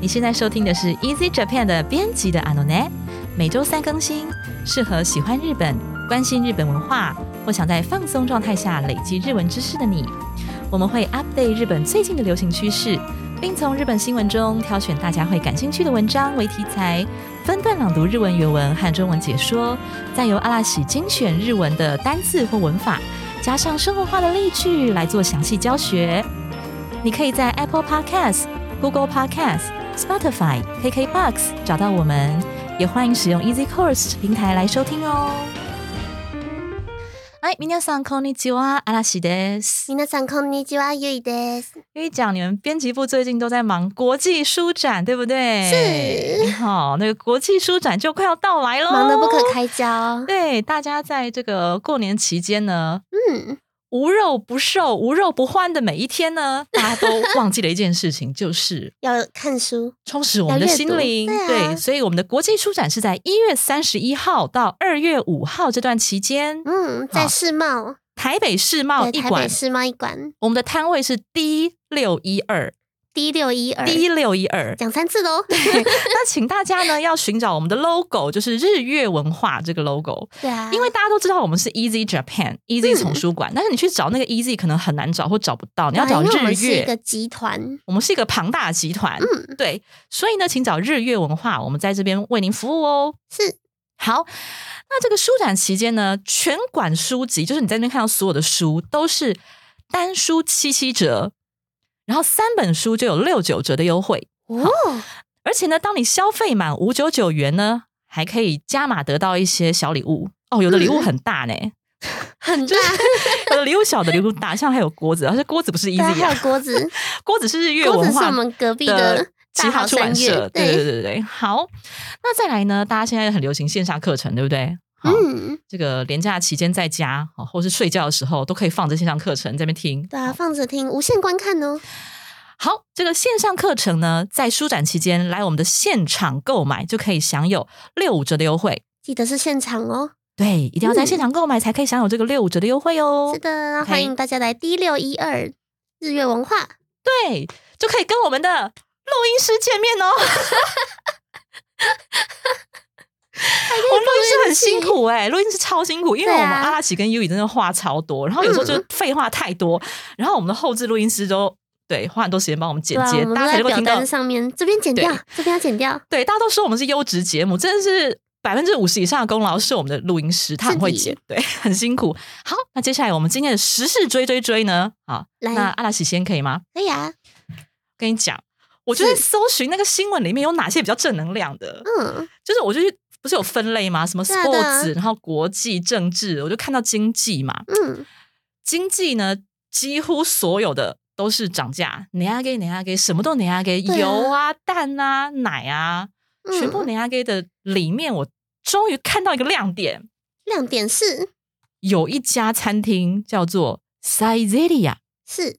你现在收听的是 Easy Japan 的编辑的 anonet，每周三更新，适合喜欢日本、关心日本文化或想在放松状态下累积日文知识的你。我们会 update 日本最近的流行趋势，并从日本新闻中挑选大家会感兴趣的文章为题材，分段朗读日文原文和中文解说，再由阿拉喜精选日文的单字或文法，加上生活化的例句来做详细教学。你可以在 Apple Podcast、Google Podcast、Spotify、KKBox 找到我们，也欢迎使用 Easy Course 平台来收听哦。哎，皆さんこんにちは、阿拉西です。皆さんこんにちは、ゆいです。因为讲你们编辑部最近都在忙国际书展，对不对？是。好，那个国际书展就快要到来喽，忙得不可开交。对，大家在这个过年期间呢，嗯， 无肉不瘦、无肉不欢的每一天呢，大家都 忘记了一件事情，就是要看书，充实我们的心灵。对啊所以我们的国际书展是在一月三十一号到二月五号这段期间，嗯，在世贸，台北世贸对，一馆台北，世贸一馆我们的摊位是 D 六一二 D 六一二，，D 六一二。讲三次喽。那请大家呢要寻找我们的 logo，就是日月文化这个 logo，对啊，因为大家都知道我们是 Easy Japan、Easy 嗯。丛书馆，但是你去找那个 Easy 可能很难找或找不到，你要找日因为我们是一月个。集团，我们是一个庞大的集团，嗯，对，所以呢，请找日月文化，我们在这边为您服务哦。是。好，那这个书展期间呢，全馆书籍就是你在那边看到所有的书都是单书七七折，然后三本书就有六九折的优惠，哦，而且呢，当你消费满五九九元呢，还可以加码得到一些小礼物。哦，有的礼物很大呢，很大，有的礼物小的礼物大，像还有锅子，而且锅子不是对啊，easy 啊还有，锅子，锅子是日月锅子是文化我们隔壁的的其他出版社，对对对对，好，那再来呢？大家现在很流行线上课程，对不对？好，嗯，这个连假期间在家，哦或是睡觉的时候，都可以放着线上课程在那边听。对啊，放着听，无限观看哦。好，这个线上课程呢，在书展期间来我们的现场购买，就可以享有六五折的优惠。记得是现场哦。对，一定要在现场购买才可以享有这个六五折的优惠哦是。的欢迎大家来 D 六一二日月文化。对，就可以跟我们的录音师见面哦。我们录音师很辛苦哎、录音师超辛苦，因为我们阿拉奇跟 U 以真的话超多，然后有时候就废话太多，然后我们的后置录音师都对花很多时间帮我们剪接，大家才都在表能够听到单。上面，这边剪掉对，这边要剪掉。对，大家都说我们是优质节目，真的是百分之五十以上的功劳是我们的录音师，他很会剪，对，很辛苦。好，那接下来我们今天的时事追追追呢？好，来那阿拉喜先可以吗？可以啊，跟你讲，我就在是搜寻那个新闻里面有哪些比较正能量的，嗯，就是我就去不是有分类吗？什么 sports，然后国际政治，我就看到经济嘛，嗯，经济呢几乎所有的都是涨价，哪亚给哪亚给，什么都哪亚给，油啊、蛋啊、奶啊，嗯。全部哪亚给的里面，我终于看到一个亮点，亮点是？有一家餐厅叫做 Saizeria，是。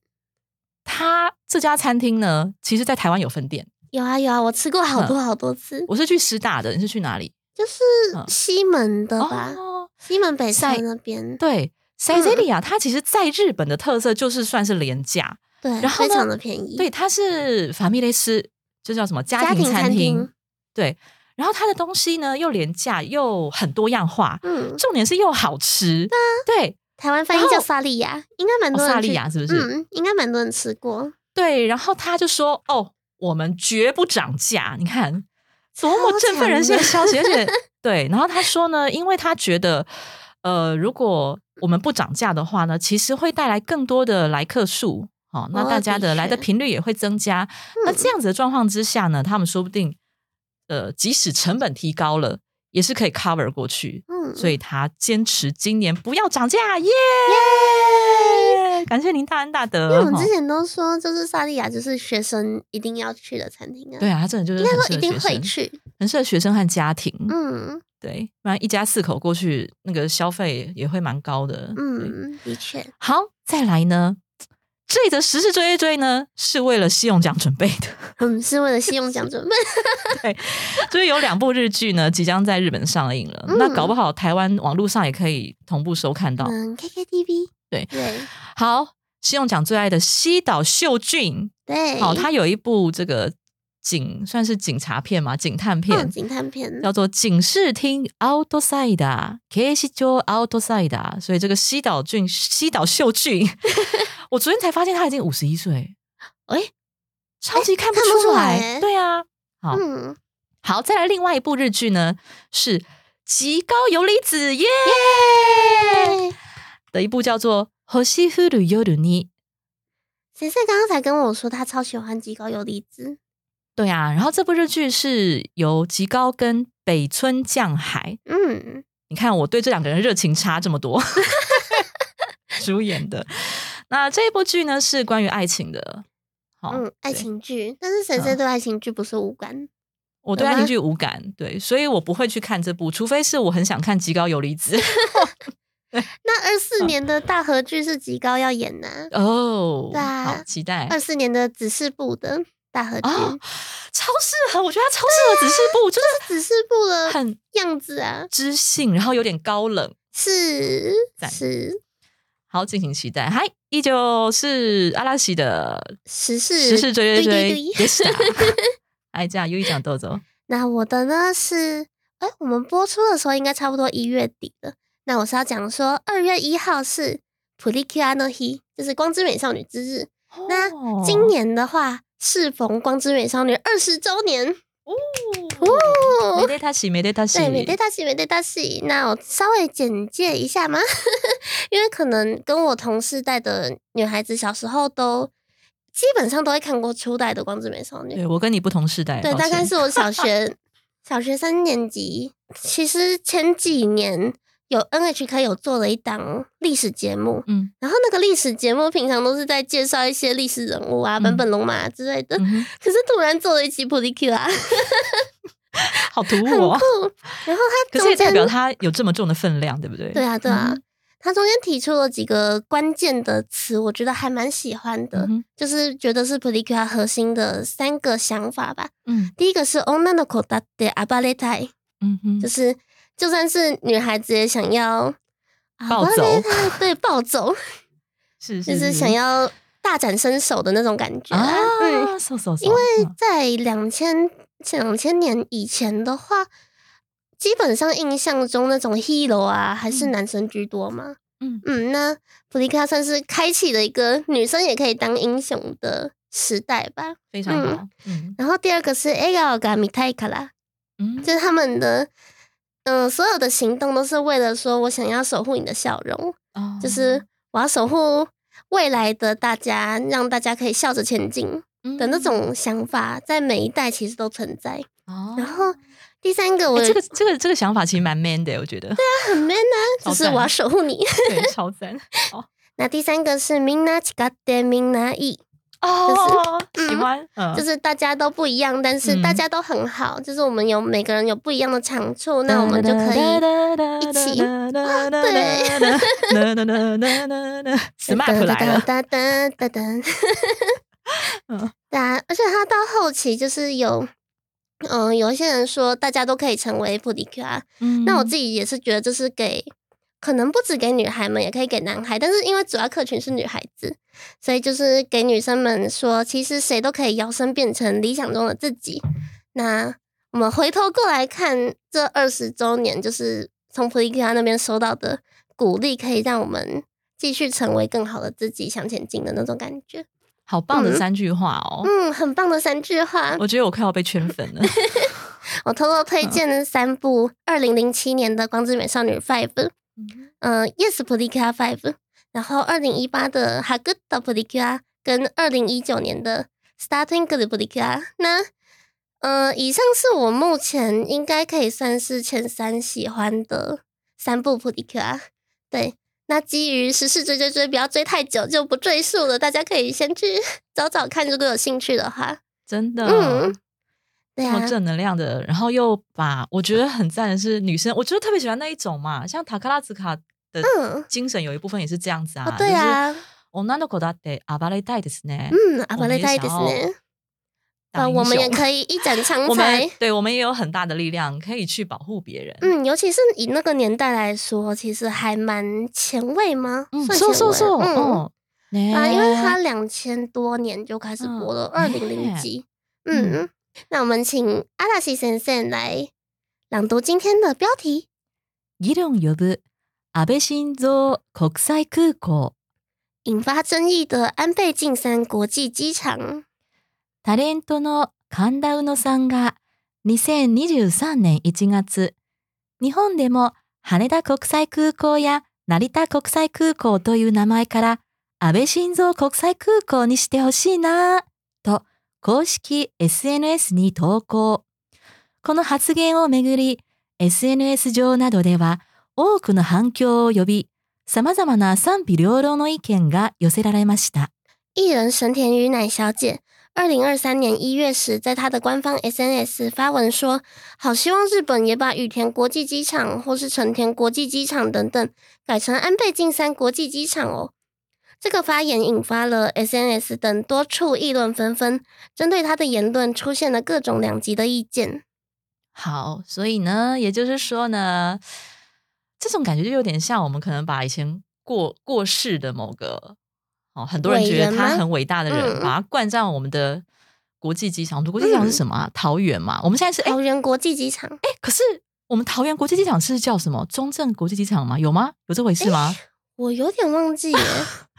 它这家餐厅呢，其实在台湾有分店。有啊有啊，我吃过好多好多次，我是去师大的，你是去哪里？就是嗯。西门的吧，哦，西门北侧那边，对 e r i a 它其实在日本的特色就是算是廉价，对，然后非常的便宜，对，它是法米雷斯，就叫什么家家庭庭餐餐厅。厅，对。然后它的东西呢又廉价又很多样化，嗯，重点是又好吃，对台湾翻译叫萨莉亚，应该蛮多哦萨莉亚是不是？嗯，应该蛮多人吃过，对。然后他就说：“哦，我们绝不涨价。”你看多么振奋人心的消息，而且 对。然后他说呢，因为他觉得，呃，如果我们不涨价的话呢，其实会带来更多的来客数。哦，那哦大家的的来的频率也会增加。那嗯这样子的状况之下呢，他们说不定，呃，即使成本提高了，也是可以 cover 过去。嗯，所以他坚持今年不要涨价，耶！感谢您大恩大德。因为我们之前都说，就是萨莉亚就是学生一定要去的餐厅啊，对，啊，他真的就是应该很说一定会去，很适合学生和家庭。嗯对，不然一家四口过去，那个消费也会蛮高的。嗯，的确，好，再来呢，这一则时事追追追呢，是为了信用奖准备的。嗯，是为了信用奖 准备，对，所以有两部日剧呢，即将在日本上映了。嗯那搞不好台湾网络上也可以同步收看到。嗯，KKTV，对对。好，信用奖最爱的西岛秀俊，对，好、他有一部这个警算是警察片嘛，警探片，嗯，警探片，叫做《警视厅 Outside》，K 西州 Outside，所以这个西岛俊、西岛秀俊，我昨天才发现他已经五十一岁，哎，超级看不出来。对啊，好、嗯，好，再来另外一部日剧呢，是极高游离子耶！对，的一部叫做《星降る夜に》。先生刚刚才跟我说他超喜欢极高游离子，对啊，然后这部日剧是由极高跟北村匠海，嗯，你看我对这两个人热情差这么多，主演的。那这一部剧呢是关于爱情的，好、嗯，爱情剧，但是神社对爱情剧不是无感，我对爱情剧无感，对，所以我不会去看这部，除非是我很想看极高游离子 那二四嗯年的大合剧是极高要演呐、哦，对啊好期待二四年的指示部的大合剧，哦，超适合，我觉得他超适合指示部，就是指示部的很样子啊，知性，然后有点高冷，是是好，敬请期待。嗨，依旧是阿拉西的时事时事追追追也是啊。哎，这样优一讲豆豆，那我的呢是，哎，我们播出的时候应该差不多一月底了。那我是要讲说，二月一号是普利 Q no He，就是光之美少女之日。那哦今年的话，适逢光之美少女二十周年，哦，没得他洗，没得他洗，对，美对大喜，美对大喜。那我稍微简介一下嘛，因为可能跟我同世代的女孩子小时候都基本上都会看过初代的光之美少女。对我跟你不同世代，对，大概是我小学 小学三年级。其实前几年有 NHK 有做了一档历史节目，嗯然后那个历史节目平常都是在介绍一些历史人物啊，嗯本本龙马之类的。嗯，可是突然做了一期 p o l i Q 啊，好突很兀哦。然后他中可是也代间表他有这么重的分量，对不对？对啊对啊嗯，他中间提出了几个关键的词，我觉得还蛮喜欢的，嗯就是觉得是 p o l i Q 啊核心的三个想法吧。嗯第一个是 Onna no kota de abaletai。嗯哼，就是就算是女孩子也想要啊暴走对，暴走，是就是想要大展身手的那种感觉啊。因为嗯在两千两千年以前的话，基本上印象中那种 hero 啊，还是嗯男生居多嘛。嗯嗯，那普利卡算是开启了一个女生也可以当英雄的时代吧。非常好，嗯然后第二个是 A L 嘎米泰卡拉，嗯就是他们的，嗯、所有的行动都是为了说我想要守护你的笑容，哦就是我要守护未来的大家，让大家可以笑着前进的那种想法，在每一代其实都存在。哦然后第三个我、欸这个这个这个想法其实蛮 man 的，我觉得对啊，很 man 啊，就是我要守护你。对，超赞那第三个是 Minna chikate Minna i，哦，嗯。喜欢，嗯。就是大家都不一样，但是嗯。大家都很好，就是我们有每个人有不一样的长处，那我们就可以一起对，smart 来了，哒哒哒哒。嗯。对啊，而且他到后期就是有，嗯、有一些人说大家都可以成为普迪 Q 啊，嗯。那我自己也是觉得这是给，可能不止给女孩们，也可以给男孩，但是因为主要客群是女孩子，所以就是给女生们说，其实谁都可以摇身变成理想中的自己。那我们回头过来看这二十周年，就是从普利克那边收到的鼓励，可以让我们继续成为更好的自己，向前进的那种感觉。好棒的嗯三句话哦，嗯，很棒的三句话。我觉得我快要被圈粉了。我偷偷推荐了三部二零零七年的《光之美少女 Five》，嗯、y e s p o l i k a Five，然后二零一八的《hagood p o l i k a 跟二零一九年的《Starting Good p o l i k a 那，呃，以上是我目前应该可以算是前三喜欢的三部 p o l i k a 对。那基于时事追追追，不要追太久，就不赘述了。大家可以先去 找找看，如果有兴趣的话。真的，嗯对啊这么，正能量的，然后又把我觉得很赞的是女生，我觉得特别喜欢那一种嘛，像塔克拉兹卡的嗯精神有一部分也是这样子啊，哦，对啊，就是女の子だって暴れたいですね。嗯，阿我们也巴雷泰的想要呢，当呃，我们也英雄可以一展长我们才。对我们也有很大的力量，可以去保护别人。嗯，尤其是以那个年代来说，其实还蛮前卫吗？嗯，算前卫そうそうそう，嗯哦，啊，因为ね它两千多年就开始播了，嗯二零零几。嗯， 那我们请阿拉西先生来朗读今天的标题。議論呼ぶ安倍晋三国際空港。引发争议的安倍晋三国际机场。タレントの神田うのさんが2023年1月、日本でも羽田国際空港や成田国際空港という名前から安倍晋三国際空港にしてほしいなと公式 SNS に投稿。この発言をめぐり、SNS 上などでは多くの反響を呼び、様々な賛否両論の意見が寄せられました。艺人神田雨乃小姐，二零二三年一月时，在她的官方 SNS 发文说：“好希望日本也把羽田国际机场或是成田国际机场等等改成安倍晋三国际机场哦。”这个发言引发了 SNS 等多处议论纷纷，针对他的言论出现了各种两极的意见。好，所以呢，也就是说呢。这种感觉就有点像我们可能把以前过过世的某个哦，很多人觉得他很伟大的人，把他冠上我们的国际机场。国际机场是什么啊？桃园嘛。我们现在是桃园国际机场。哎，可是我们桃园国际机场是叫什么？中正国际机场吗？有吗？有这回事吗？我有点忘记了，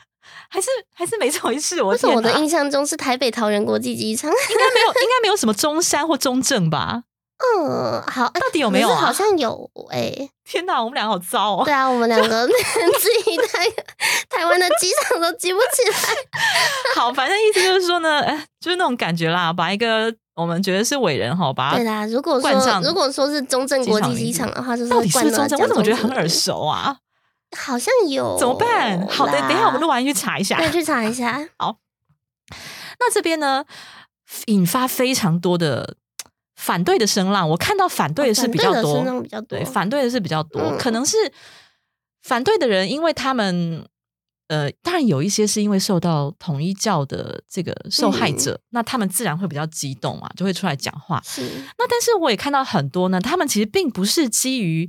还是还是没这回事？我是我的印象中是台北桃园国际机场，应该没有，应该没有什么中山或中正吧？嗯，好，到底有没有啊？好像有哎！天哪，我们两个好糟哦。对啊，我们两个 自己台台湾的机场都记不起来。好，反正意思就是说呢，哎，就是那种感觉啦，把一个我们觉得是伟人哈，把对啦。如果说如果说是中正国际机场的话，就是到底是中正？我怎么觉得很耳熟啊？好像有，怎么办？好的，等一下我们录完去查一下，对，去查一下。好，那这边呢，引发非常多的。反对的声浪，我看到反对的是比较多，对，反对的是比较多，可能是反对的人，因为他们呃，当然有一些是因为受到统一教的这个受害者，那他们自然会比较激动嘛，就会出来讲话。是，那但是我也看到很多呢，他们其实并不是基于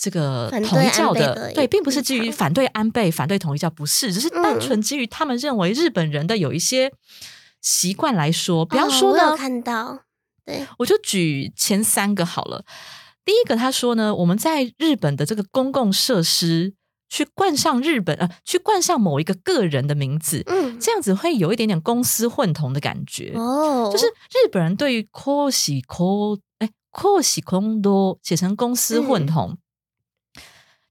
这个统一教的，对，并不是基于反对安倍、反对统一教，不是，只是单纯基于他们认为日本人的有一些习惯来说，比方说呢，看到。对我就举前三个好了。第一个，他说呢，我们在日本的这个公共设施去冠上日本呃，去冠上某一个个人的名字，嗯，这样子会有一点点公私混同的感觉哦。就是日本人对于 “koshi ko” 哎，“koshi kondo” 写成公私混同，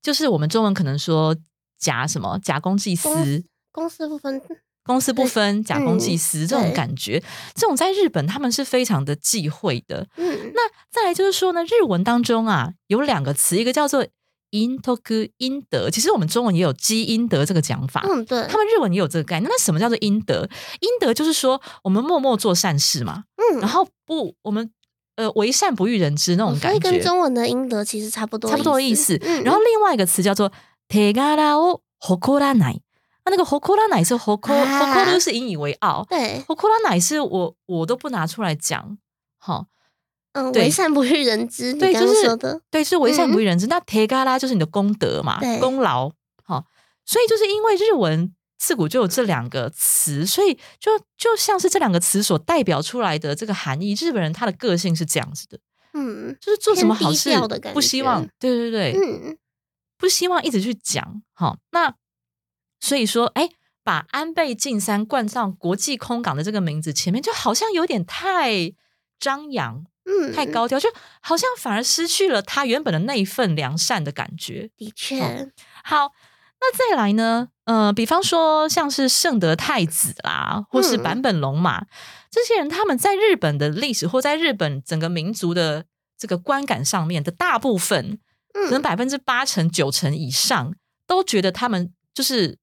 就是我们中文可能说假什么假公济私，公私不分。公私不分、假公济私这种感觉，这种在日本他们是非常的忌讳的。嗯，那再来就是说呢，日文当中啊有两个词，一个叫做 “intoku” 阴德，其实我们中文也有积阴德这个讲法。嗯，对，他们日文也有这个概念。那什么叫做阴德？阴德就是说我们默默做善事嘛。嗯，然后不，我们呃为善不欲人知那种感觉，跟中文的阴德其实差不多，差不多的意思。然后另外一个词叫做 “tegara o hokoranai”。那个 hokora 奶是 hoko hokora 是引以为傲，对 hokora 奶是我我都不拿出来讲，好，嗯，为善不欲人知，对，就是，对，是为善不欲人知。那 tegara 就是你的功德嘛，功劳，好，所以就是因为日文自古就有这两个词，所以就就像是这两个词所代表出来的这个含义，日本人他的个性是这样子的，嗯，就是做什么好事不希望，对对对，嗯，不希望一直去讲，好，那。所以说，哎，把安倍晋三冠上国际空港的这个名字，前面就好像有点太张扬，嗯，太高调，就好像反而失去了他原本的那一份良善的感觉。的确，好，那再来呢？呃，比方说像是圣德太子啦，或是坂本龙马这些人，他们在日本的历史或在日本整个民族的这个观感上面的大部分，可能百分之八成九成以上都觉得他们就是。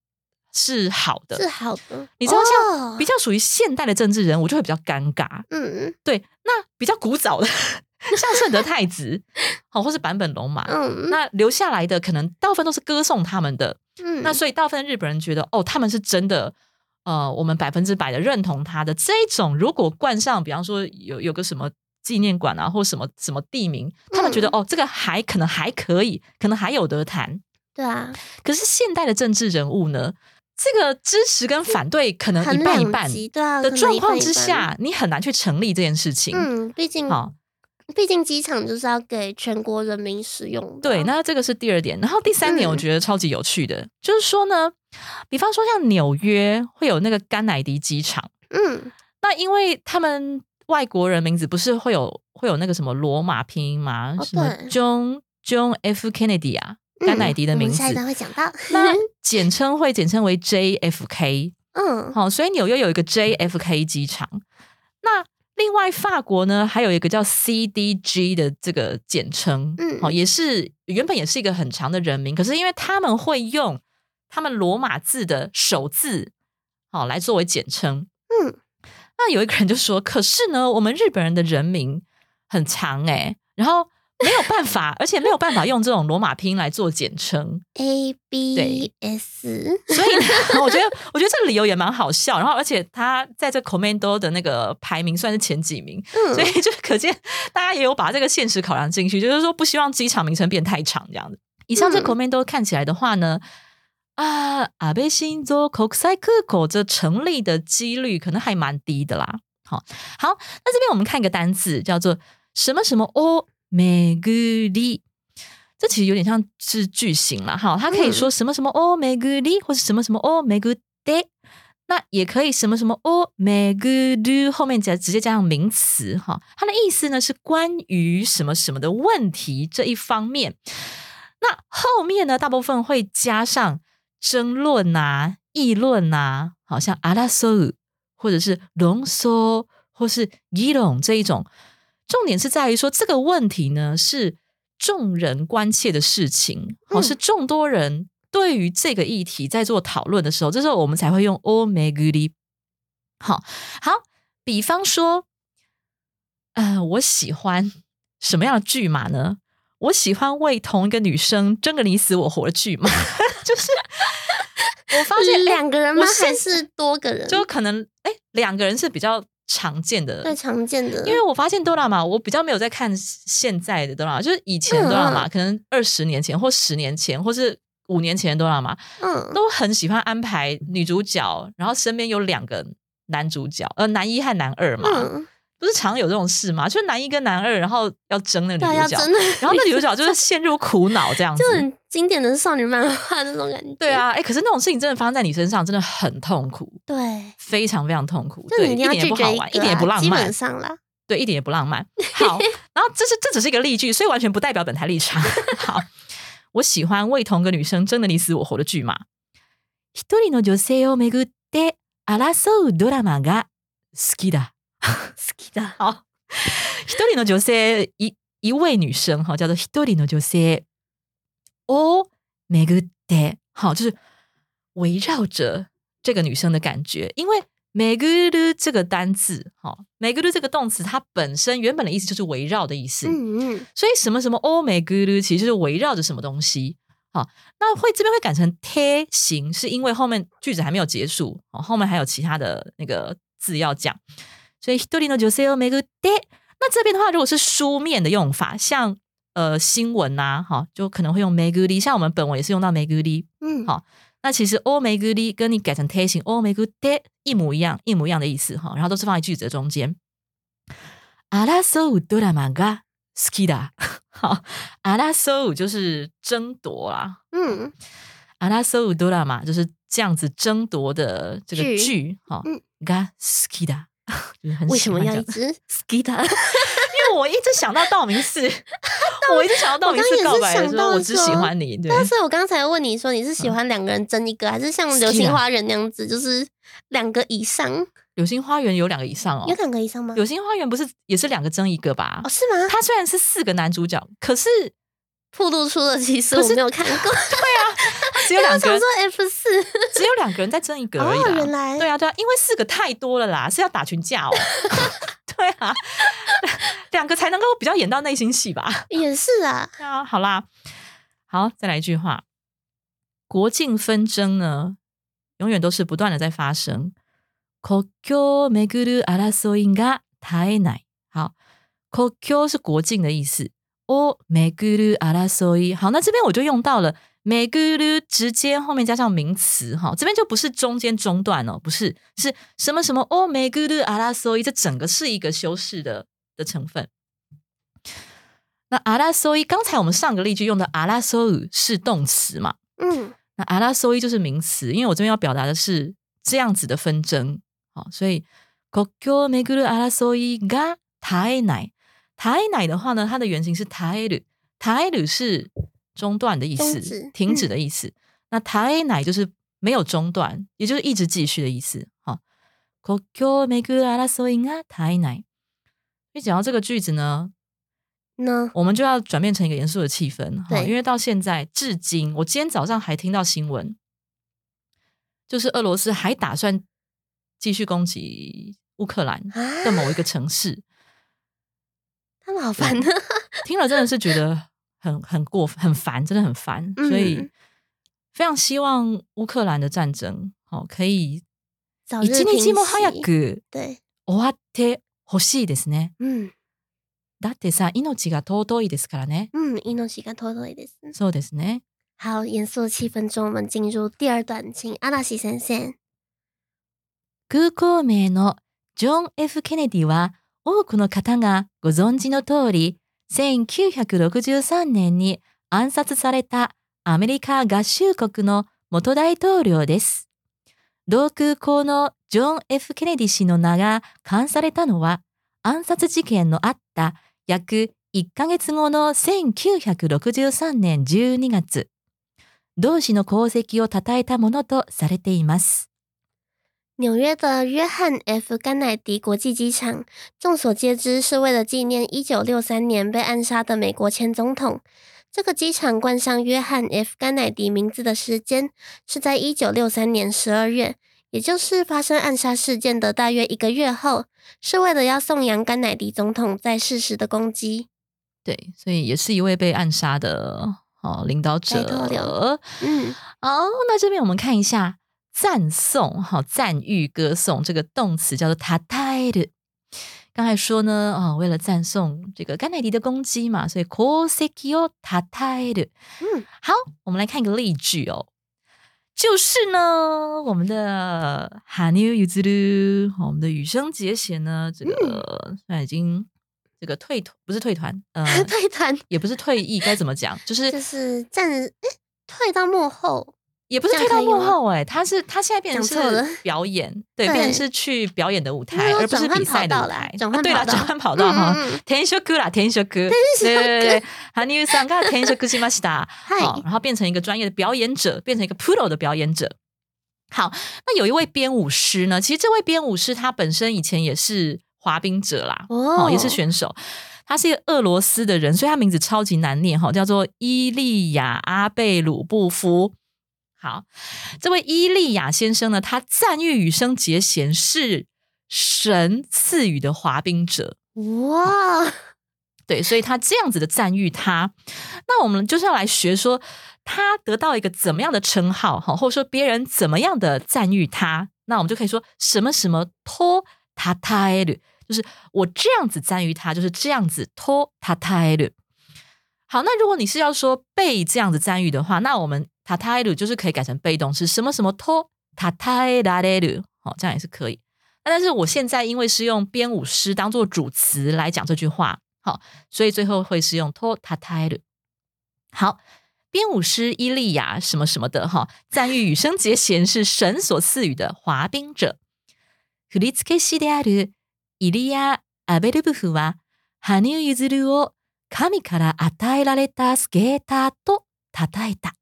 是好的，是好的。你知道，像比较属于现代的政治人物，就会比较尴尬。嗯嗯，对。那比较古早的，像圣德太子，好，或是坂本龙马，嗯，那留下来的可能大部分都是歌颂他们的。嗯，那所以大部分日本人觉得，哦，他们是真的，呃，我们百分之百的认同他的这一种。如果冠上，比方说有有个什么纪念馆啊，或什么什么地名，他们觉得，哦，这个还可能还可以，可能还有得谈。对啊。可是现代的政治人物呢？这个支持跟反对可能一半一半的状况之下，你很难去成立这件事情。嗯，毕竟好，毕竟机场就是要给全国人民使用。对，那这个是第二点。然后第三点，嗯我觉得超级有趣的，就是说呢，比方说像纽约会有那个甘乃迪机场，嗯那因为他们外国人名字不是会有会有那个什么罗马拼音吗？哦什么对 John John F Kennedy 啊，甘乃迪的名字，嗯下一段会讲到。那 简称会简称为 JFK。嗯好、所以纽约有一个 JFK 机场。那另外法国呢，还有一个叫 CDG 的这个简称，嗯好、也是原本也是一个很长的人名，可是因为他们会用他们罗马字的首字，好、来作为简称。嗯，那有一个人就说：“可是呢，我们日本人的人名很长诶、然后 没有办法，而且没有办法用这种罗马拼音来做简称。A B S，所以呢，我觉得，我觉得这个理由也蛮好笑。然后，而且他在这 Commando 的那个排名算是前几名，嗯，所以就可见大家也有把这个现实考量进去，就是说不希望机场名称变太长这样子。以上这嗯 Commando 看起来的话呢，啊，阿贝新州口塞克口这成立的几率可能还蛮低的啦。好，好，那这边我们看一个单字叫做什么什么 o 美古里。这其实有点像是句型了，哈，它可以说什么什么哦美古里，或是什么什么哦美古的，那也可以什么什么哦美古鲁后面加直接加上名词，哈，它的意思呢是关于什么什么的问题这一方面。那后面呢，大部分会加上争论呐、议论呐，好像阿拉索或者是浓缩，或是议论这一种。重点是在于说，这个问题呢是众人关切的事情，哦，嗯是众多人对于这个议题在做讨论的时候，这时候我们才会用 o m e g u r i 好好，比方说，呃，我喜欢什么样的剧码呢？我喜欢为同一个女生争个你死我活的剧码，就是我发现哎两个人吗还是多个人？就可能哎，两个人是比较常见的，最常见的，因为我发现哆啦 A 我比较没有在看现在的哆啦就是以前的哆啦 A 可能二十年前或十年前，或是五年前的哆啦 A 嗯。都很喜欢安排女主角，然后身边有两个男主角，呃，男一和男二嘛，嗯，不是常有这种事吗？就是男一跟男二，然后要争那个对啊，女主角，要真的，然后那女主角就是陷入苦恼这样子就。很经典的少女漫画那种感觉。对，啊，哎，可是那种事情真的发生在你身上，真的很痛苦，对，非常非常痛苦，对，就你一定要点也拒绝一不好玩，一个点也不啊基浪漫本，上啦，对，一点也不浪漫。好，然后这是这只是一个例句，所以完全不代表本台立场。好，我喜欢为同个女生争得你死我活的剧嘛。一人の女性をめぐって争うドラマが好きだ。 好きだ。好，一人の女性一一位女生哈，叫做一人の女性をめぐって，好，就是围绕着这个女生的感觉，因为。めぐる这个单字，哈，めぐる这个动词，它本身原本的意思就是围绕的意思，嗯嗯，所以什么什么哦めぐる其实就是围绕着什么东西。好，那会这边会改成贴形，是因为后面句子还没有结束，哦，后面还有其他的那个字要讲， 所以一人の女性をめぐって。那这边的话，如果是书面的用法，像呃新闻呐、哈，就可能会用めぐり，像我们本文也是用到めぐり。嗯，好那其实哦めぐり跟你改成贴形哦めぐって一模一样，一模一样的意思哈，然后都是放在句子的中间。争うドラマが好きだ。好，争う就是争夺啦，嗯，争うドラマ就是这样子争夺的这个剧剧哈嗯，が好きだ，就是很 为什么要一直好きだ？因为我一直想到道明寺，我一直想到道明寺告白的时候，我只喜欢你，但是我刚才问你说，你是喜欢两个人争一个，还是像《流星花园》那样子，就是两个以上？流星花园有两个以上哦有，两个以上吗？流星花园不是也是两个争一个吧哦，？是吗？他虽然是四个男主角，可是铺露出了，其实可是我没有看过。只有两个人我想说，F 四只有两个人在争一个而已啦。哦原来对啊，对啊，因为四个太多了啦，是要打群架哦。对啊，两个才能够比较演到内心戏吧。也是啊，对啊，好啦，好，再来一句话：国境纷争呢，永远都是不断的在发生。国境をめぐる争いが絶えない。好，国境是国境的意思。 をめぐる争い。好，那这边我就用到了 每个的之间后面加上名词哈，这边就不是中间中断哦，不是是什么什么哦，每个的阿拉索伊，这整个是一个修饰的的成分。那阿拉索伊，刚才我们上个例句用的阿拉索伊是动词嘛？嗯，那阿拉索伊就是名词，因为我这边要表达的是这样子的纷争，好，所以国境每个的阿拉索伊が台奈 台奶的话呢，它的原型是台鲁，台鲁是中断的意思，停止的意思。那台奶就是没有中断，也就是一直继续的意思。好，国境每个的阿拉索伊が台奶。一讲到这个句子呢，呢，我们就要转变成一个严肃的气氛，哈，对因为到现在至今，我今天早上还听到新闻，就是俄罗斯还打算继续攻击乌克兰啊的某一个城市，他们好烦的。听了真的是觉得很很过分很烦，真的很烦，所以嗯非常希望乌克兰的战争，哦，可以早日一日平も早息。く对，終わってほしいですね。嗯だってさ、命が尊いですからね。嗯，命が尊いです。そうですね。好，严肃的气氛中，我们进入第二段，请阿拉西先生。空港名のジョン・ F・ ケネディは多くの方がご存知の通り、1963年に暗殺されたアメリカ合衆国の元大統領です。同空港のジョン・ F・ ケネディ氏の名が冠されたのは、暗殺事件のあった約1ヶ月後の1963年12月、同氏の功績を称えたものとされています。纽约的约翰 ·F· 甘乃迪国际机场，众所皆知是为了纪念1963年被暗杀的美国前总统。这个机场冠上约翰 ·F· 甘乃迪名字的时间是在1963年12月，也就是发生暗杀事件的大约一个月后，是为了要颂扬甘乃迪总统在世时的功绩。对，所以也是一位被暗杀的哦领导者。嗯，好，那这边我们看一下赞颂，好赞誉、歌颂这个动词叫做 t a t a i 刚才说呢，哦，为了赞颂这个甘乃迪的攻击嘛，所以 kosekio t a t a i 嗯，好，我们来看一个例句哦，就是呢，我们的 Hanu Yuzuru，我们的羽生结弦呢，这个现在已经这个退团，不是退团，呃，退团。也不是退役，该怎么讲？就是就是站，诶，退到幕后。也不是退到这样可以吗幕后哎、他是他现在变成讲错了是表演，对，对变成是去表演的舞台，没有而不是转换比赛的跑道啦舞台。转换啊对啦，跑道转换跑道哈嗯嗯嗯。天修哥啦，天修哥，对对对对，羽生さんが天修哥しました。嗨，好，然后变成一个专业的表演者，变成一个 pro 的表演者。好，那有一位编舞师呢，其实这位编舞师他本身以前也是滑冰者啦，哦哦，也是选手。他是一个俄罗斯的人，所以他名字超级难念哈，叫做伊利亚阿贝鲁布夫。 好，这位伊利亚先生呢，他赞誉羽生结弦是神赐予的滑冰者。哇，对，所以他这样子的赞誉他，那我们就是要来学说他得到一个怎么样的称号，哈，或者说别人怎么样的赞誉他，那我们就可以说什么什么托他泰鲁，就是我这样子赞誉他，就是这样子托他泰鲁。好，那如果你是要说被这样子赞誉的话，那我们他泰鲁就是可以改成被动式，什么什么托他泰拉雷鲁，好，这样也是可以。那但是我现在因为是用编舞师当做主词来讲这句话，好，所以最后会是用托塔泰鲁。好，编舞师伊利亚什么什么的哈，赞誉羽生结弦是神所赐予的滑冰者。振付師であるイリア・アベルブフは羽生結弦を神から与えられたスケーターと称えた。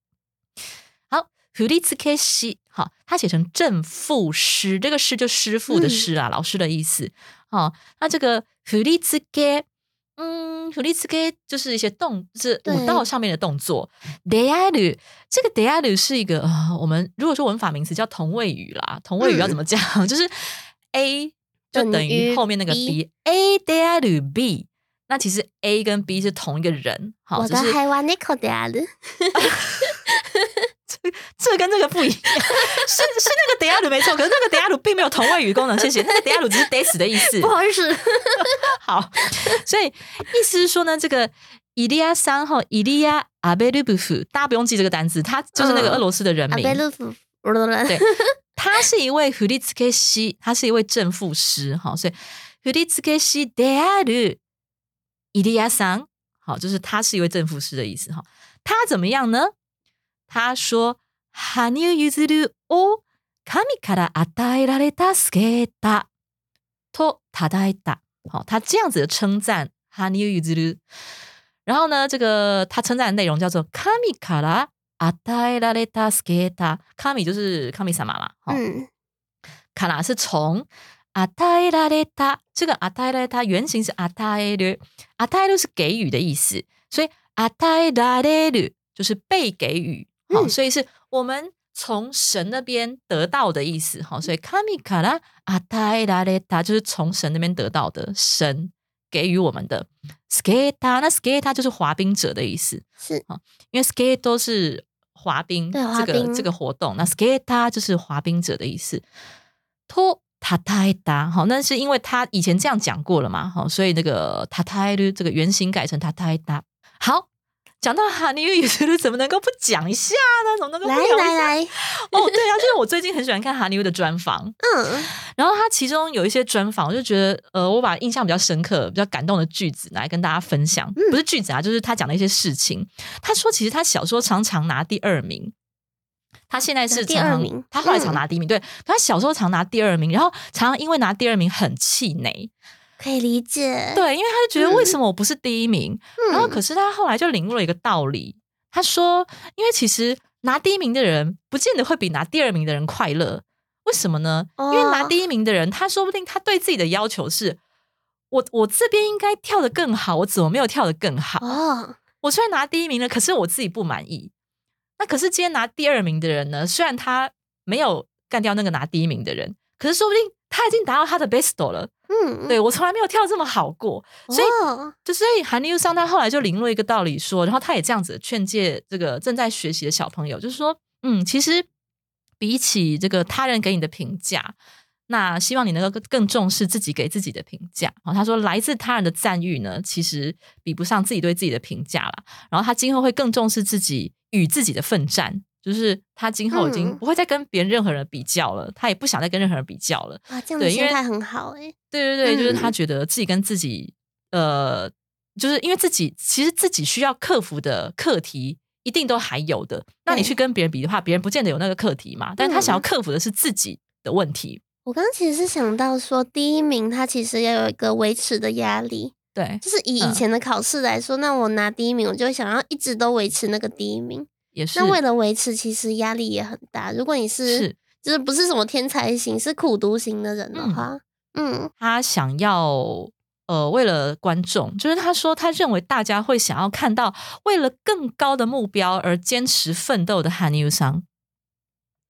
好，振付師，好，他写成正副师，这个师就师傅的师啊，老师的意思。好，那这个振付，嗯，振付就是一些动，是舞对蹈上面的动作。デアル，这个デアル是一个呃，我们如果说文法名词叫同位语啦，同位语要怎么讲？就是 A 就等等于于后面那个 B B，A デアル B。那其实 A 跟 B 是同一个人，好，我只是的海湾 Nico 的啊， 这跟这个不一样，是是那个德亚鲁没错，可是那个德亚鲁并没有同位语功能，谢谢。那个德亚鲁只是得死的意思不。好意思，好，所以意思是说呢，这个伊利亚桑和伊利亚阿贝鲁布夫，大家不用记这个单词，他就是那个俄罗斯的人名。对，他是一位弗利茨克西，他是一位正副师哈，所以弗利茨克西德阿鲁伊利亚桑，好，就是他是一位正副师的意思哈。他怎么样呢？他说：“羽生結弦を神から与えられたスケータとたたいた。”好，他这样子的称赞羽生結弦。然后呢，这个他称赞的内容叫做“神から与えられたスケータ”。神就是神様嘛。嗯。卡拉是从与えられた，这个与えられた原型是与える，与える是给予的意思，所以与えられる就是被给予。好，所以是我们从神那边得到的意思。好，所以卡米卡拉阿泰拉雷塔就是从神那边得到的，神给予我们的。skata 那 skata 就是滑冰者的意思。是啊，因为 skate 都是滑冰这个这个活动，那 skata 就是滑冰者的意思。托塔泰达好，那是因为他以前这样讲过了嘛。好，所以那个塔泰的这个原型改成塔泰达。好。讲到哈尼语语是怎么能够不讲一下呢？怎么能够来来来？哦，对啊，就是我最近很喜欢看哈尼语的专访，嗯，然后他其中有一些专访，我就觉得，呃，我把印象比较深刻、比较感动的句子来跟大家分享。不是句子啊，就是他讲的一些事情。他说，其实他小时候常常拿第二名，他现在是第二名，他后来常拿第一名。对，他小时候常拿第二名，然后常常因为拿第二名很气馁。可以理解，对，因为他就觉得为什么我不是第一名，然后可是他后来就领悟了一个道理，他说，因为其实拿第一名的人不见得会比拿第二名的人快乐，为什么呢？因为拿第一名的人，他说不定他对自己的要求是，我我这边应该跳的更好，我怎么没有跳的更好？哦，我虽然拿第一名了，可是我自己不满意。那可是今天拿第二名的人呢？虽然他没有干掉那个拿第一名的人，可是说不定他已经达到他的 best 了。嗯，对我从来没有跳这么好过，所以就所以韩流上他后来就领悟一个道理说，然后他也这样子劝诫这个正在学习的小朋友，就是说，嗯，其实比起这个他人给你的评价，那希望你能够更更重视自己给自己的评价。然后他说，来自他人的赞誉呢，其实比不上自己对自己的评价了。然后他今后会更重视自己与自己的奋战。就是他今后已经不会再跟别人任何人比较了，他也不想再跟任何人比较了。啊，这样的心态很好哎。对对对，就是他觉得自己跟自己，呃，就是因为自己其实自己需要克服的课题一定都还有的。那你去跟别人比的话，别人不见得有那个课题嘛。但是他想要克服的是自己的问题。我刚刚其实是想到说，第一名他其实要有一个维持的压力。对，就是以以前的考试来说，那我拿第一名，我就会想要一直都维持那个第一名。也是，那为了维持，其实压力也很大。如果你是就是不是什么天才型，是苦读型的人的话，嗯，他想要呃，为了观众，就是他说他认为大家会想要看到为了更高的目标而坚持奋斗的韩优桑。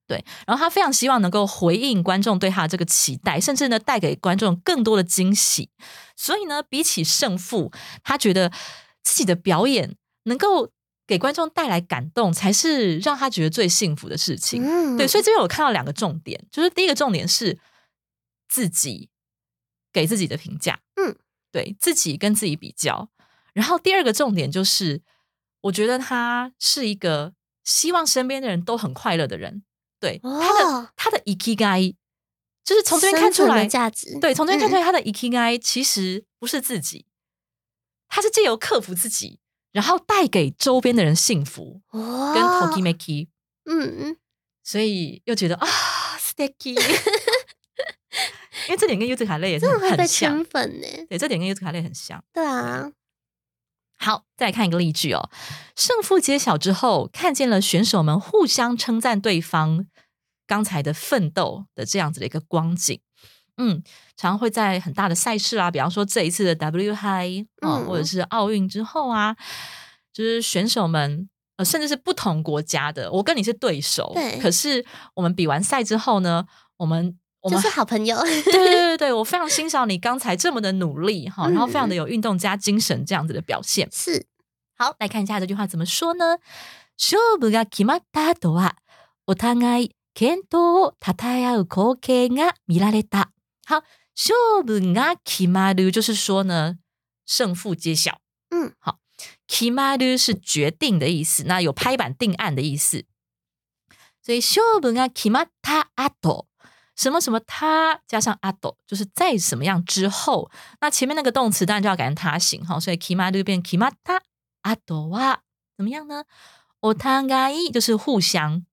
对，然后他非常希望能够回应观众对他的这个期待，甚至呢带给观众更多的惊喜。所以呢，比起胜负，他觉得自己的表演能够。给观众带来感动，才是让他觉得最幸福的事情。嗯对，所以这边我看到两个重点，就是第一个重点是自己给自己的评价，嗯，对自己跟自己比较。然后第二个重点就是，我觉得他是一个希望身边的人都很快乐的人。对，他的他的 ikigai 就是从这边看出来价值。对，从这边看出来他的 ikigai 其实不是自己，他是借由克服自己。然后带给周边的人幸福，跟 Toki Maki，嗯，所以又觉得啊，Sticky，因为这点跟 U Z 卡类也是很像，粉呢。对，这点跟 U Z 卡类很像。对啊，好，再来看一个例句哦。胜负揭晓之后，看见了选手们互相称赞对方刚才的奋斗的这样子的一个光景。嗯，常常会在很大的赛事啊，比方说这一次的 W High 啊，或者是奥运之后啊，就是选手们呃，甚至是不同国家的，我跟你是对手，对，可是我们比完赛之后呢，我们我们是好朋友，对对对对，我非常欣赏你刚才这么的努力哈，然后非常的有运动家精神这样子的表现，是好来看一下这句话怎么说呢？勝負が決まった後はお互い健闘を称え合う光景が見られた。 好，勝負が決まる就是说呢，胜负揭晓。嗯，好， k i m a r 是决定的意思，那有拍板定案的意思。所以勝負が決まった後，什么什么他加上阿斗，就是在什么样之后，那前面那个动词当然就要改成他形哈，所以 k i m a r 变 k i m a t a 阿斗哇，怎么样呢？お互い就是互相。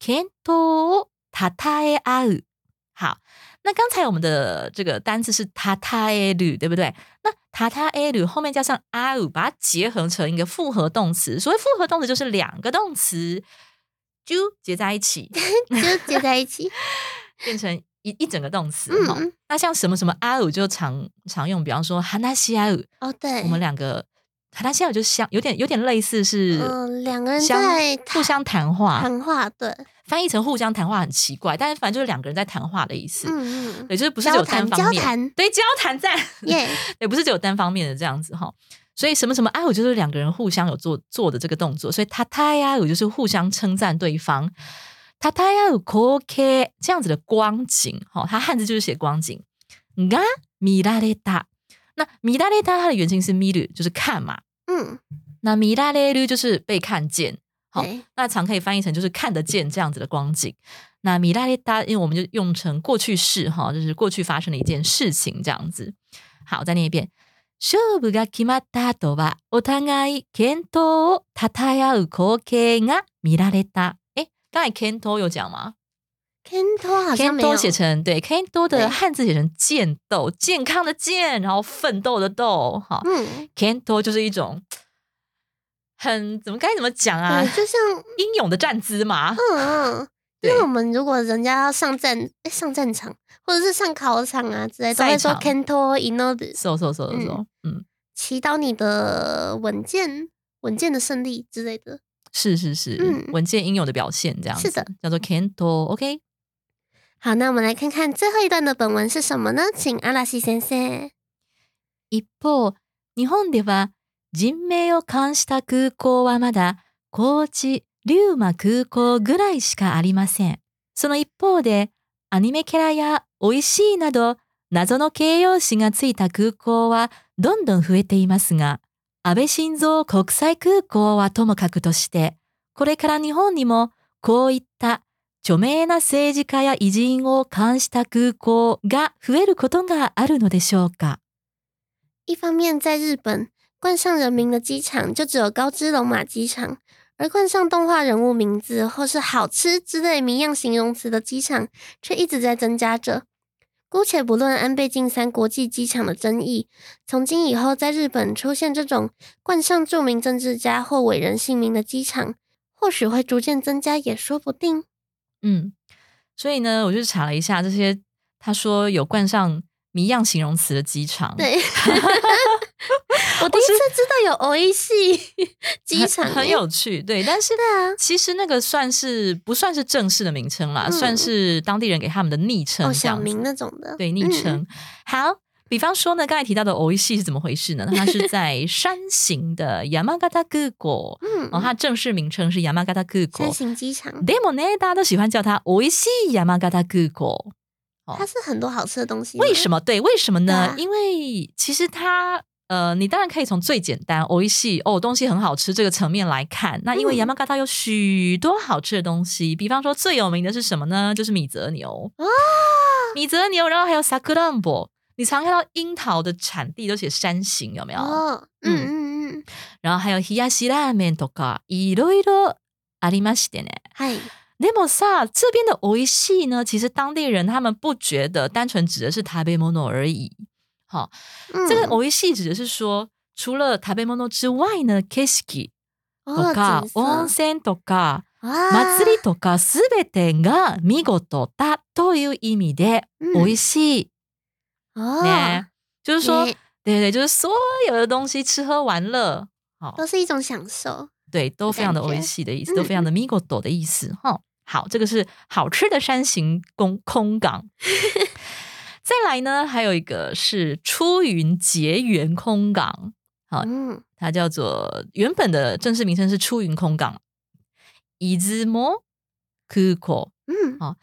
検討たたえ合う。好， 那刚才我们的这个单词是たたえる，对不对？那たたえる后面加上合う，把它结合成一个复合动词。所谓复合动词，就是两个动词就结在一起，就结在一起，变成一一整个动词。哈，那像什么什么合う就常常用，比方说話し合う。哦，对，我们两个。他现在就相有点有点类似是，嗯，两个人在互相谈话，谈话对， 翻译成互相谈话很奇怪，但是反正就是两个人在谈话的意思，嗯嗯，对，就是不是只有单方面，对，交谈在，耶，也不是只有单方面的这样子哈，所以什么什么啊，我就是两个人互相有做做的这个动作，所以他他呀，我就是互相称赞对方，他他呀有 OK 这样子的光景哈，他汉字就是写光景，啊米拉雷达，那米拉雷达它的原型是米鲁，就是看嘛。嗯，那米拉雷鲁就是被看见，好，那常可以翻译成就是看得见这样子的光景。那米拉雷达，因为我们就用成过去式，哈，就是过去发生的一件事情这样子。好，再念一遍。勝負が決まった後は、お互い健闘をたたえ合う光景が見られた。哎，刚才健闘有讲吗？健闘好像没有。写成对，健闘的汉字写成健斗，健康的健，然后奋斗的斗，哈。嗯，健闘就是一种 很怎么该怎么讲啊？就像英勇的站姿嘛。嗯嗯，因为我们如果人家要上战，上战场或者是上考场啊之类，都会说健闘イノデ。so so so so，嗯，祈祷你的稳健、稳健的胜利之类的。是是是，稳健英勇的表现，这样是的，叫做健闘。OK。好，那我们来看看最后一段的本文是什么呢？请阿拉西先生。一方、日本では 人命を冠した空港はまだ高知、龍馬空港ぐらいしかありません。その一方で、アニメキャラや美味しいなど謎の形容詞がついた空港はどんどん増えていますが、安倍晋三国際空港はともかくとして、これから日本にもこういった著名な政治家や偉人を冠した空港が増えることがあるのでしょうか？一方面，在日本冠上人名的机场就只有高知龙马机场，而冠上动画人物名字或是好吃之类谜样形容词的机场却一直在增加着。姑且不论安倍晋三国际机场的争议，从今以后在日本出现这种冠上著名政治家或伟人姓名的机场，或许会逐渐增加，也说不定。嗯，所以呢，我就查了一下这些，他说有冠上谜样形容词的机场。对，我第一次知道有 O A 系 机场，很有趣。对，但是其实那个算是不算是正式的名称啦，算是当地人给他们的昵称，小名那种的。对，昵称好。比方说呢，刚才提到的 O E 系是怎么回事呢？它是在山形的 Yamagata 谷国，嗯，哦，它正式名称是山形机场。Demo 呢，大家都喜欢叫它 O E 系 Yamagata 谷国。它是很多好吃的东西。为什么？对，为什么呢？因为其实它，呃，你当然可以从最简单 O E 系哦，东西很好吃这个层面来看。那因为 Yamagata 有许多好吃的东西，比方说最有名的是什么呢？就是米泽牛啊，米泽牛，然后还有 Sakurambo。你常看到樱桃的产地都写山形，有没有？哦，嗯嗯嗯。然后还有冷やしラーメンとかいろいろありましてね。はい。 でもさ、这边的美味しい呢，其实当地人他们不觉得单纯指的是食べ物而已。好，这个美味しい指的是说，除了食べ物之外呢，景色とか温泉とか祭りとかすべてが見事だという意味で美味しい。哦，就是说，对对，就是所有的东西，吃喝玩乐，好，都是一种享受， 对，都非常的维系的意思，都非常的 migodo 的意思，哈。好，这个是好吃的山形空空港。再来呢，还有一个是出云结缘空港，好，它叫做原本的正式名称是出云空港，伊兹摩空港，嗯，好。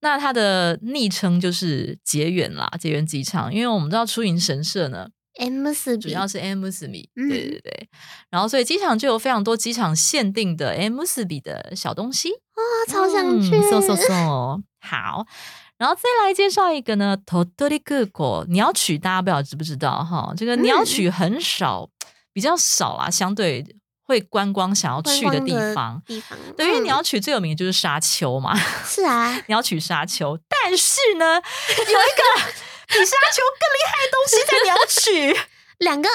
那它的昵称就是结缘啦，结缘机场，因为我们知道出云神社呢，M 四主要是 M 四米，对对对。然后所以机场就有非常多机场限定的 M 四米的小东西，哇，超想去！嗖嗖嗖，好。然后再来介绍一个呢，鳥取空港鸟取，大家不知道知不知道哈？这个鸟取很少，比较少啦，相对会观光想要去的地方。地方，对，因为鸟取最有名的就是沙丘嘛。是啊，鸟取沙丘。但是呢，有一个比沙丘更厉害的东西在鸟取，两个。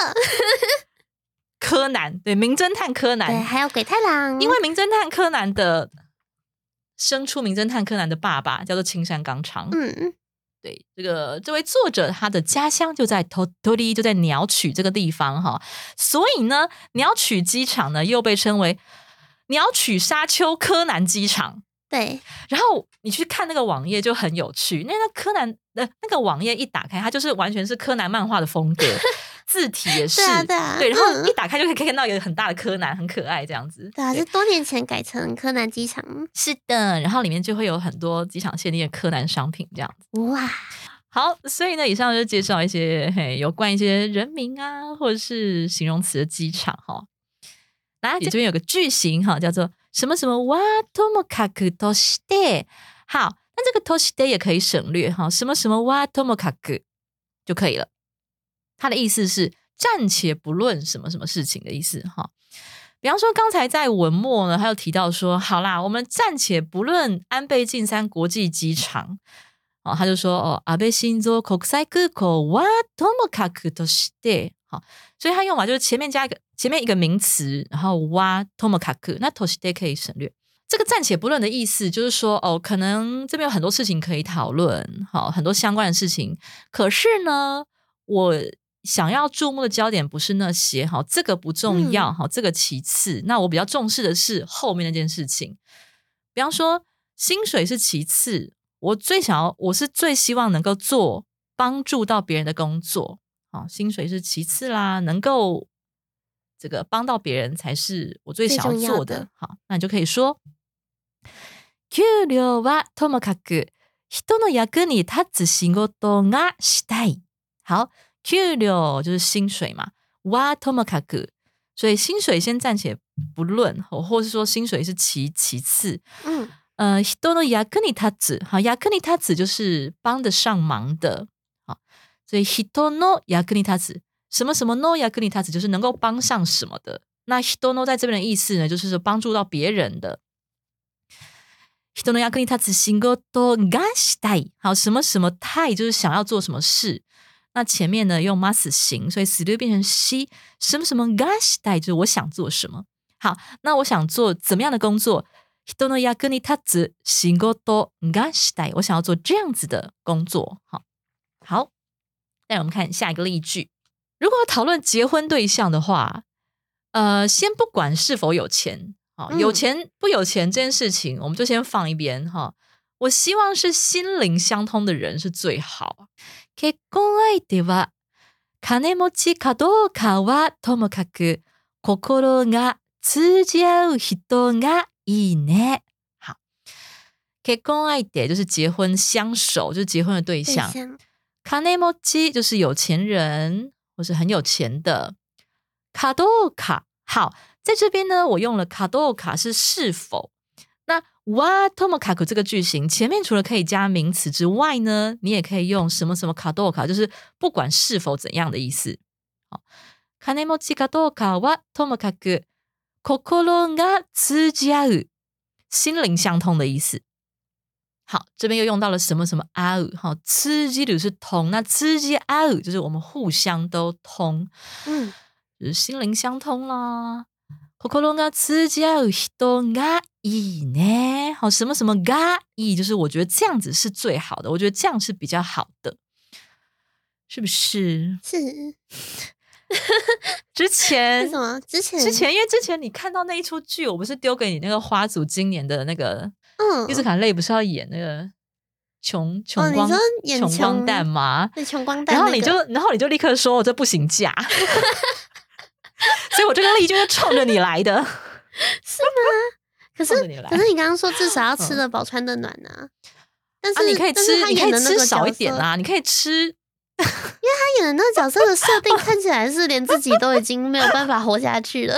柯南，对，名侦探柯南，对，还有鬼太郎。因为名侦探柯南的。生出名侦探柯南的爸爸叫做青山刚昌。嗯嗯，对，这个这位作者他的家乡就在托托利，就在鸟取这个地方哈。所以呢，鸟取机场呢又被称为鸟取沙丘柯南机场。对，然后你去看那个网页就很有趣，那个柯南的那个网页一打开，它就是完全是柯南漫画的风格。字体也是，对，然后一打开就可以看到一个很大的柯南，很可爱这样子。对啊，是多年前改成柯南机场。是的，然后里面就会有很多机场限定的柯南商品这样子。哇，好，所以呢，以上就介绍一些嘿有关一些人名啊，或者是形容词的机场哈。来，这边有个句型哈，叫做什么什么哇多么卡克多西的。好，那这个多西德也可以省略哈，什么什么哇多么卡克就可以了。他的意思是暂且不论什么什么事情的意思哈，比方说刚才在文末呢，他又提到说，好啦，我们暂且不论安倍晋三国际机场哦，他就说哦，安倍新座国際空港はともかくとして，好，所以他用法就是前面加一个前面一个名词，然后哇ともかく，那として可以省略。 这个暂且不论的意思就是说，哦，可能这边有很多事情可以讨论，好，很多相关的事情，可是呢，我。想要注目的焦点不是那些好，这个不重要好，这个其次。那我比较重视的是后面那件事情。比方说，薪水是其次，我最想要，我是最希望能够做帮助到别人的工作。好，薪水是其次啦，能够这个帮到别人才是我最想要做的。好，那你就可以说，給料はともかく人の役に立つ仕事がしたい。好。給料就是薪水嘛，哇ともかく，所以薪水先暂且不论，或或是说薪水是其其次。嗯，呃，人の役に立つ，好，役に立つ就是帮得上忙的，好，所以人の役に立つ，什么什么の役に立つ就是能够帮上什么的。那人の在这边的意思呢，就是说帮助到别人的。人の役に立つ仕事がしたい，好，什么什么たい就是想要做什么事。那前面呢用 must 形，所以 s 就变成 she 什么什么 gash 代，就是我想做什么。好，那我想做怎么样的工作？人の役に立つ仕事がしたい。我想要做这样子的工作。好，好，那我们看下一个例句。如果讨论结婚对象的话，呃，先不管是否有钱， 好，有钱不有钱这件事情，我们就先放一边哈。我希望是心灵相通的人是最好。結婚相手は金持ちかどうかはともかく心が通じ合う人がいいね。好，結婚相手就是结婚相守，就是结婚的对象。金持ち就是有钱人或是很有钱的。卡多卡好， 在这边呢，我用了卡多卡是是否。那哇，tomo 卡这个句型前面除了可以加名词之外呢，你也可以用什么什么卡多卡，就是不管是否怎样的意思。好，金持ちかどうかはともかく心が通じ合う，心灵相通的意思。好，这边又用到了什么什么合う，好，通じる是通，那通じ合う就是我们互相都通，嗯，就是心灵相通啦。 心が通じ合う人がいいね。好，什么什么がいい，就是我觉得这样子是最好的，我觉得这样是比较好的，是不是？是。之前什么？之前之前，因为之前你看到那一出剧，我不是丢给你那个花组今年的那个，嗯，伊斯卡累不是要演那个穷穷光穷光蛋吗？对，穷光蛋。然后你就，然后你就立刻说，我这不行嫁。 所以，我这个力就是冲着你来的，是吗？可是，可是你刚刚说至少要吃得饱、穿得暖呢。但是你可以吃，你可以吃少一点啊！你可以吃，因为他演演的那个角色的设定看起来是连自己都已经没有办法活下去了。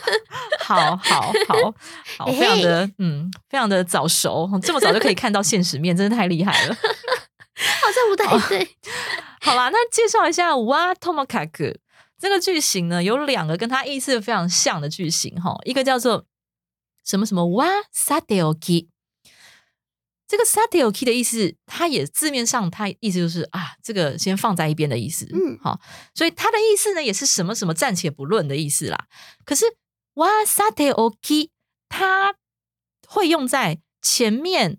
好好好好，非常的嗯，非常的早熟，这么早就可以看到现实面，真的太厉害了。好像不太对。好啦，那介绍一下哇，Tomokaku 这个句型呢，有两个跟它意思非常像的句型哈，一个叫做什么什么哇 Sateoki。这个 Sateoki 的意思，它也字面上它意思就是啊，这个先放在一边的意思。嗯，好，所以它的意思呢，也是什么什么暂且不论的意思啦。可是哇 Sateoki 它会用在前面。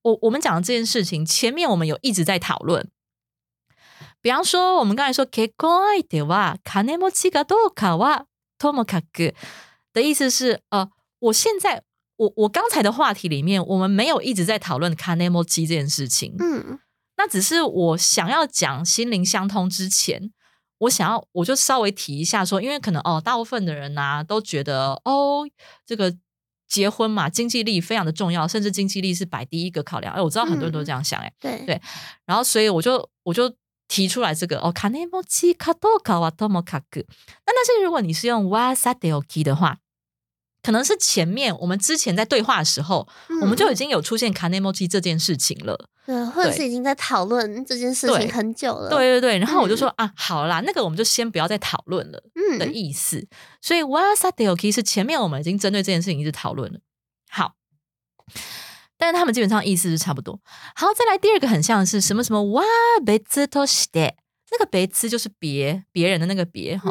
我我们讲的这件事情，前面我们有一直在讨论。比方说，我们刚才说 “kekoi de wa kanemochi ga do ka wa tomokaku” 的意思是，呃，我现在我我刚才的话题里面，我们没有一直在讨论 “kanemochi” 这件事情。嗯，那只是我想要讲心灵相通之前，我想要我就稍微提一下说，因为可能哦，大部分的人呐都觉得哦，这个。结婚嘛，经济力非常的重要，甚至经济力是摆第一个考量。哎，我知道很多人都这样想，哎，对对。然后，所以我就我就提出来这个哦，卡内莫基卡多卡瓦多莫卡格。那但是如果你是用瓦萨德奥基的话，可能是前面我们之前在对话的时候，我们就已经有出现卡内莫基这件事情了。对，或者是已经在讨论这件事情很久了。对对对，然后我就说啊，好啦，那个我们就先不要再讨论了的意思。所以哇塞，d e o k 是前面我们已经针对这件事情一直讨论了。好，但是他们基本上意思是差不多。好，再来第二个很像是什么什么哇，别兹都是的，那个别兹就是别别人的那个别哈。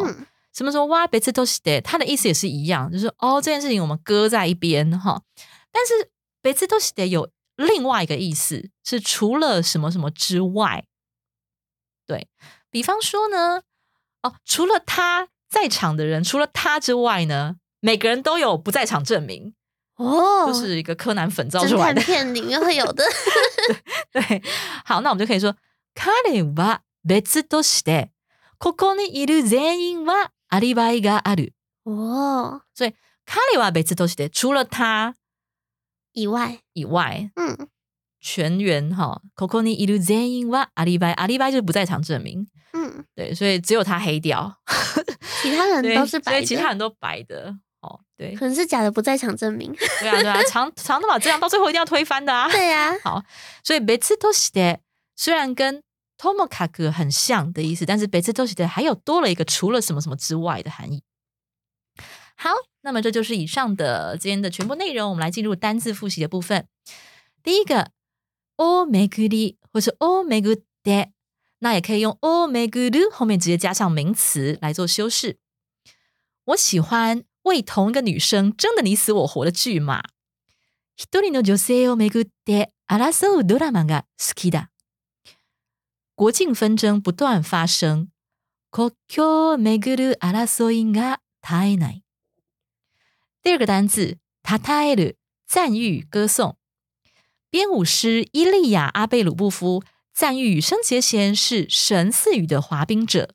什么什么哇，别兹都是的，他的意思也是一样，就是哦这件事情我们搁在一边哈。但是别兹都是的有。另外一个意思是除了什么什么之外，对比方说呢，哦，除了他在场的人，除了他之外呢，每个人都有不在场证明哦，就是一个柯南粉造出来的片里面会有的。对，好，那我们就可以说，彼は別としてここにいる全員はアリバイがある。哦，所以彼は別として除了他。以外，以外，嗯，全员哈，Kokoni i l u z e n 哇，阿里拜，阿里拜就是不在场证明，嗯，对，所以只有他黑掉，其他人都是白，所以其他人都白的， 哦，对，可能是假的不在场证明，对啊，对啊，长长头发这样到最后一定要推翻的啊，对啊，好，所以每次多西的虽然跟 Tomokaku 很像的意思，但是每次多西的还有多了一个除了什么什么之外的含义，好。那么这就是以上的今天的全部内容，我们来进入单字复习的部分。第一个，o meguri 或是 o megude，那也可以用 o meguru 后面直接加上名词来做修饰。我喜欢为同一个女生争得你死我活的剧码。一人の女性を巡って争うドラマが好きだ。国境纷争不断发生。国境を巡る争いが絶えない。第二个单字塔塔埃鲁赞誉歌颂，编舞师伊利亚阿贝鲁布夫赞誉生杰贤是神似语的滑冰者。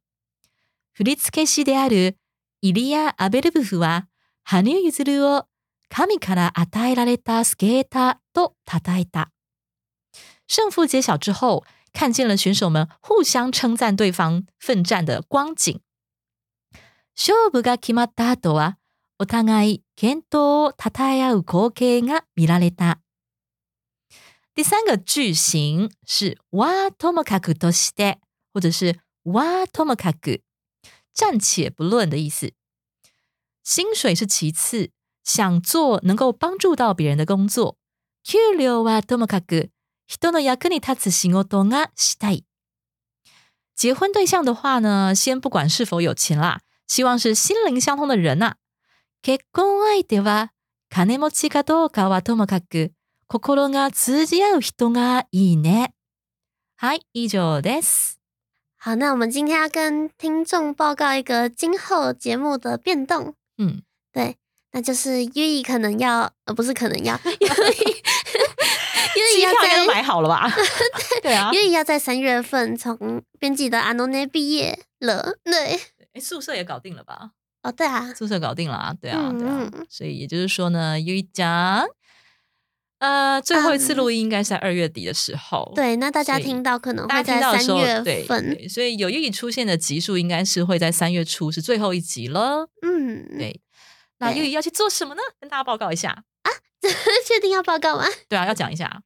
フリツケシである イリアアベルブフは羽生結弦を神から与えられたスケーターと称えた。胜负揭晓之后，看见了选手们互相称赞对方奋战的光景。勝負が決まった後はお互い健闘を称え合う光景が見られた。第三个句型是わともかくとして，或者是わともかく，暂且不论的意思。薪水是其次，想做能够帮助到别人的工作。給料はともかく人の役に立つ仕事がしたい。结婚对象的话呢，先不管是否有钱啦，希望是心灵相通的人呐。結婚相手は金持ちかどうかはともかく、心が通じ合う人がいいね。はい、以上です。好，那我们今天要跟听众报告一个今后节目的变动。嗯，对，那就是优衣可能要，呃，不是可能要，优衣，优衣要在买好了吧？对啊，优衣要在三月份从编辑的阿诺内毕业了。对，哎，宿舍也搞定了吧？哦，对啊，宿舍搞定了啊，对啊，对啊，所以也就是说呢，有一讲呃，最后一次录音应该是在二月底的时候。对，那大家所以听到可能大会在家听到的时候，三月对份。对，所以有玉出现的集数应该是会在三月初是最后一集了。嗯，对，那对玉要去做什么呢？跟大家报告一下。确定要报告吗？对啊，要讲一下，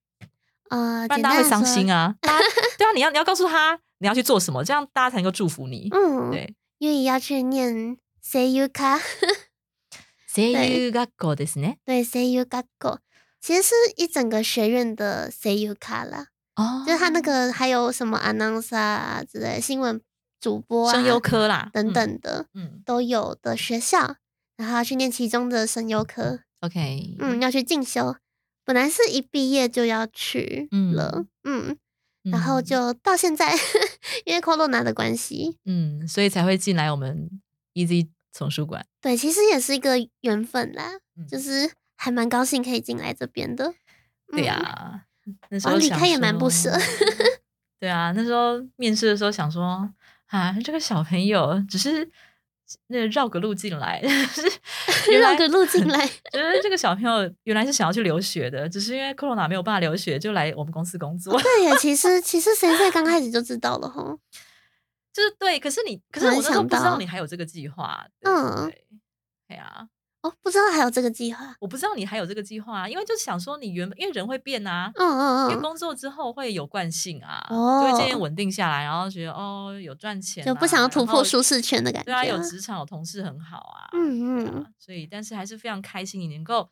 呃，不然大家会伤心啊。啊。大家对啊，你要你要告诉他你要去做什么，这样大家才能够祝福你。嗯，对，优怡要去念 CU 卡，声優学校ですね。对 CU 学校， 其实是一整个学院的 CU 卡啦，哦就是他那个还有什么 announcer 啊之类新闻主播啊声优科啦等，等的、嗯。都有的学校，然后要去念其中的声优科，，OK，嗯，要去进修。本来是一毕业就要去嗯了，嗯，嗯然后就到现在，因为 corona 的关系，嗯，所以才会进来我们 Easy 丛书馆。对，其实也是一个缘分啦，嗯。就是还蛮高兴可以进来这边的。对呀、嗯，那时候离开也蛮不舍说对啊，那时候面试的时候想说啊，这个小朋友只是那绕个路进来，绕个路进来，觉得这个小朋友原来是想要去留学的，只是因为 Corona 没有办法留学，就来我们公司工作。对呀，其实 其实谁在刚开始就知道了吼。就是对，可是你，可是我那时候不知道你还有这个计划。嗯对，呀啊，哦，不知道还有这个计划。我不知道你还有这个计划，啊因为就是想说你原本因为人会变啊，嗯嗯嗯，因为工作之后会有惯性啊，哦就会渐渐稳定下来，然后觉得哦有赚钱啊、就不想要突破舒适圈的感觉。对啊，有职场有同事很好啊，嗯嗯，所以但是还是非常开心，你能够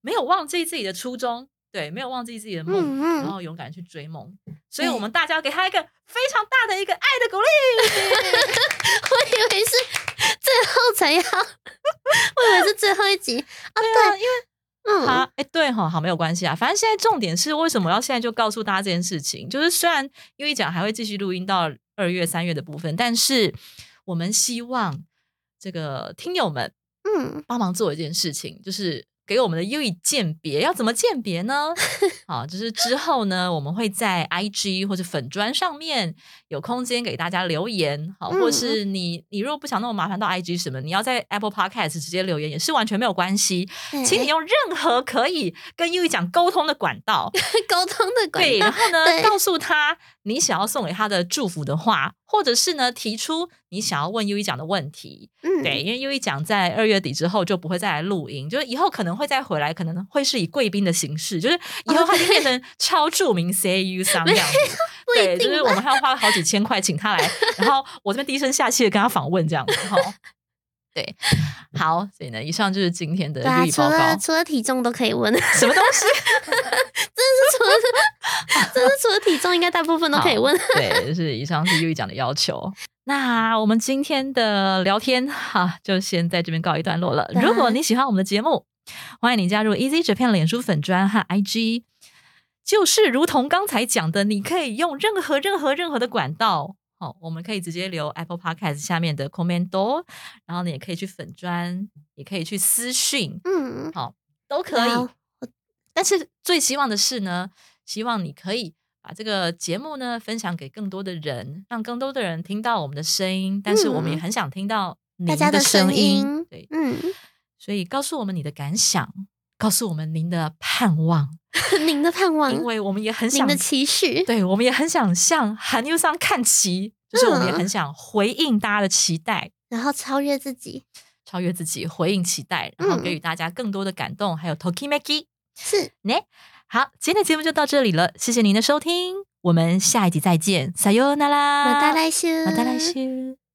没有忘记自己的初衷，对，没有忘记自己的梦，嗯嗯然后勇敢去追梦，所以我们大家要给他一个非常大的一个爱的鼓励。我以为是最后才要，我以为是最后一集啊。对啊，因为嗯，好，哎，对哈，好，没有关系啊。反正现在重点是为什么要现在就告诉大家这件事情？就是虽然优一讲还会继续录音到二月、三月的部分，但是我们希望这个听友们嗯帮忙做一件事情，就是给我们的优以鉴别。要怎么鉴别呢？好，就是之后呢，我们会在 IG 或者粉砖上面有空间给大家留言，好，嗯或是你你如果不想那么麻烦到 IG 什么，你要在 Apple Podcast 直接留言也是完全没有关系。对请你用任何可以跟优一讲沟通的管道，沟通的管对，然道，后呢，告诉他你想要送给他的祝福的话，或者是呢，提出你想要问优一奖的问题。嗯，对，因为优一奖在二月底之后就不会再来录音，就是以后可能会再回来，可能会是以贵宾的形式，就是以后他就变成超著名 CAU 商这样子。对，就是我们还要花好几千块请他来，然后我这边低声下气的跟他访问这样子哈。对，好，所以呢，以上就是今天的对啊，日语报告除了。除了体重都可以问，什么东西？真是除了真的是除了体重，应该大部分都可以问。对，就是以上是优一讲的要求。那我们今天的聊天哈，就先在这边告一段落了。如果你喜欢我们的节目，欢迎你加入 Easy Japan 脸书粉专和 IG。就是如同刚才讲的，你可以用任何任何任何的管道，好、我们可以直接留 Apple Podcast 下面的 comment，然后你也可以去粉砖，也可以去私讯，嗯好，都可以。但是最希望的是呢，希望你可以把这个节目呢分享给更多的人，让更多的人听到我们的声音。但是我们也嗯很想听到您大家的声声音对，嗯，所以告诉我们你的感想，告诉我们您的盼望，您的盼望，因为我们也很想您的，期许，对我们也很想向韩优桑看齐，就是我们也嗯很想回应大家的期待。然后超越自己，超越自己，回应期待，然后嗯给予大家更多的感动，还有 tokimeki。是。呢，好，今天的节目就到这里了，谢谢您的收听，我们下一集再见，撒由那拉，马达来修，马达来修。